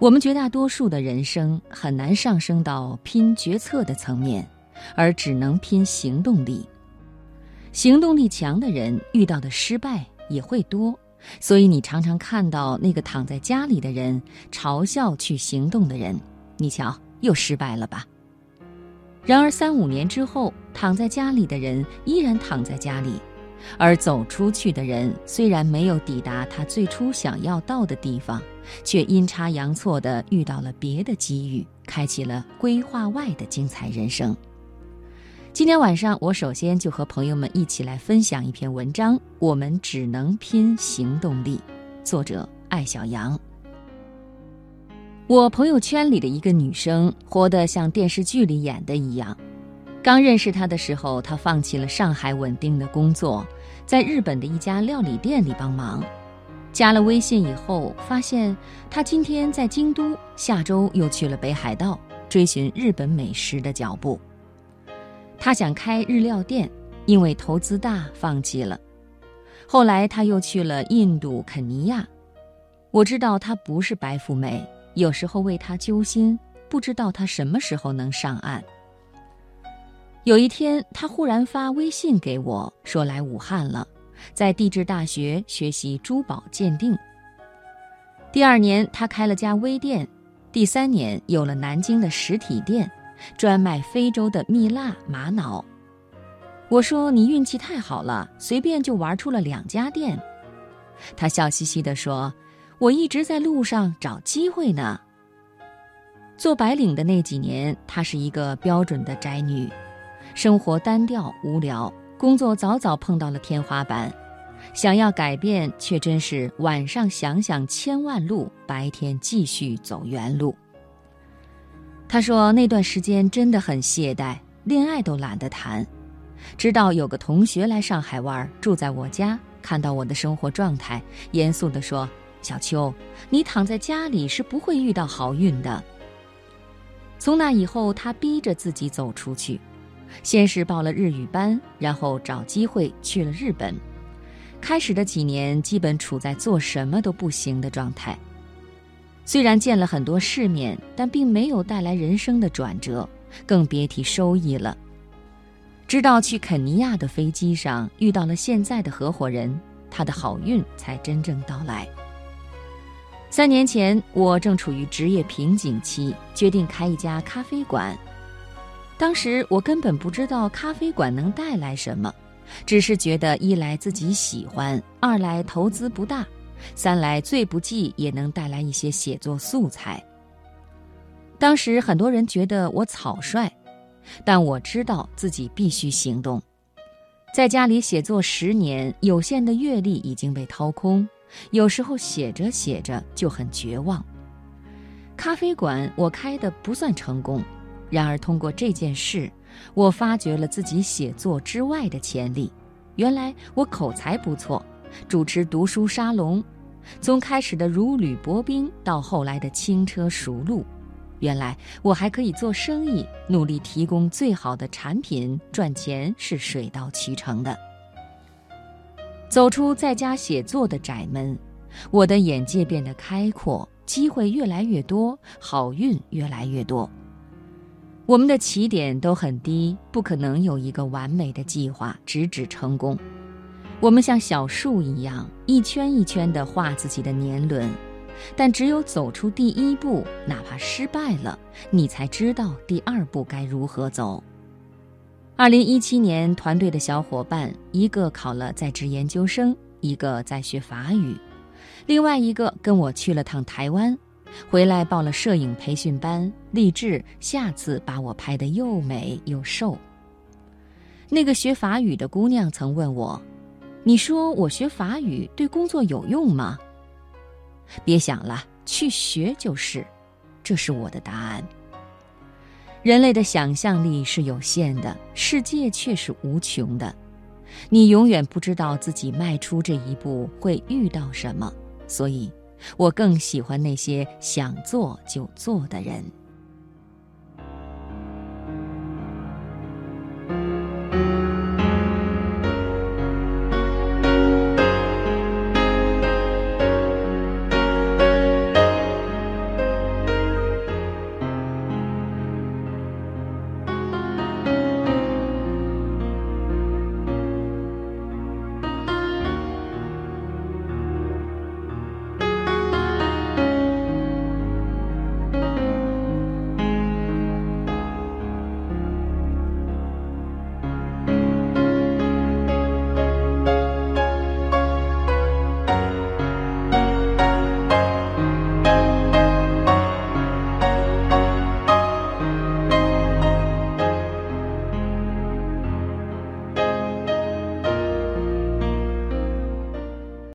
我们绝大多数的人生很难上升到拼决策的层面，而只能拼行动力。行动力强的人遇到的失败也会多，所以你常常看到那个躺在家里的人嘲笑去行动的人。你瞧，又失败了吧？然而三五年之后，躺在家里的人依然躺在家里。而走出去的人虽然没有抵达他最初想要到的地方，却阴差阳错地遇到了别的机遇，开启了规划外的精彩人生。今天晚上，我首先就和朋友们一起来分享一篇文章：我们只能拼行动力。作者艾小阳。我朋友圈里的一个女生，活得像电视剧里演的一样。刚认识她的时候，她放弃了上海稳定的工作，在日本的一家料理店里帮忙。加了微信以后，发现他今天在京都，下周又去了北海道，追寻日本美食的脚步。他想开日料店，因为投资大，放弃了。后来他又去了印度肯尼亚。我知道他不是白富美，有时候为他揪心，不知道他什么时候能上岸。有一天，他忽然发微信给我，说来武汉了，在地质大学学习珠宝鉴定。第二年，他开了家微店；第三年，有了南京的实体店，专卖非洲的蜜蜡、玛瑙。我说：“你运气太好了，随便就玩出了两家店。”他笑嘻嘻地说：“我一直在路上找机会呢。”做白领的那几年，她是一个标准的宅女。生活单调无聊，工作早早碰到了天花板，想要改变却真是晚上想想千万路，白天继续走原路。他说那段时间真的很懈怠，恋爱都懒得谈。直到有个同学来上海玩，住在我家，看到我的生活状态，严肃地说：“小秋，你躺在家里是不会遇到好运的。”从那以后，他逼着自己走出去。先是报了日语班，然后找机会去了日本。开始的几年，基本处在做什么都不行的状态。虽然见了很多世面，但并没有带来人生的转折，更别提收益了。直到去肯尼亚的飞机上遇到了现在的合伙人，他的好运才真正到来。三年前，我正处于职业瓶颈期，决定开一家咖啡馆。当时我根本不知道咖啡馆能带来什么，只是觉得一来自己喜欢，二来投资不大，三来最不济也能带来一些写作素材。当时很多人觉得我草率，但我知道自己必须行动。在家里写作十年，有限的阅历已经被掏空，有时候写着写着就很绝望。咖啡馆我开的不算成功。然而，通过这件事，我发掘了自己写作之外的潜力。原来我口才不错，主持读书沙龙，从开始的如履薄冰到后来的轻车熟路。原来我还可以做生意，努力提供最好的产品，赚钱是水到渠成的。走出在家写作的窄门，我的眼界变得开阔，机会越来越多，好运越来越多。我们的起点都很低，不可能有一个完美的计划直指成功。我们像小树一样，一圈一圈地画自己的年轮，但只有走出第一步，哪怕失败了，你才知道第二步该如何走。二零一七年，团队的小伙伴一个考了在职研究生，一个在学法语，另外一个跟我去了趟台湾。回来报了摄影培训班，立志下次把我拍得又美又瘦。那个学法语的姑娘曾问我：“你说我学法语对工作有用吗？”别想了，去学就是。这是我的答案。人类的想象力是有限的，世界却是无穷的。你永远不知道自己迈出这一步会遇到什么，所以。我更喜欢那些想做就做的人。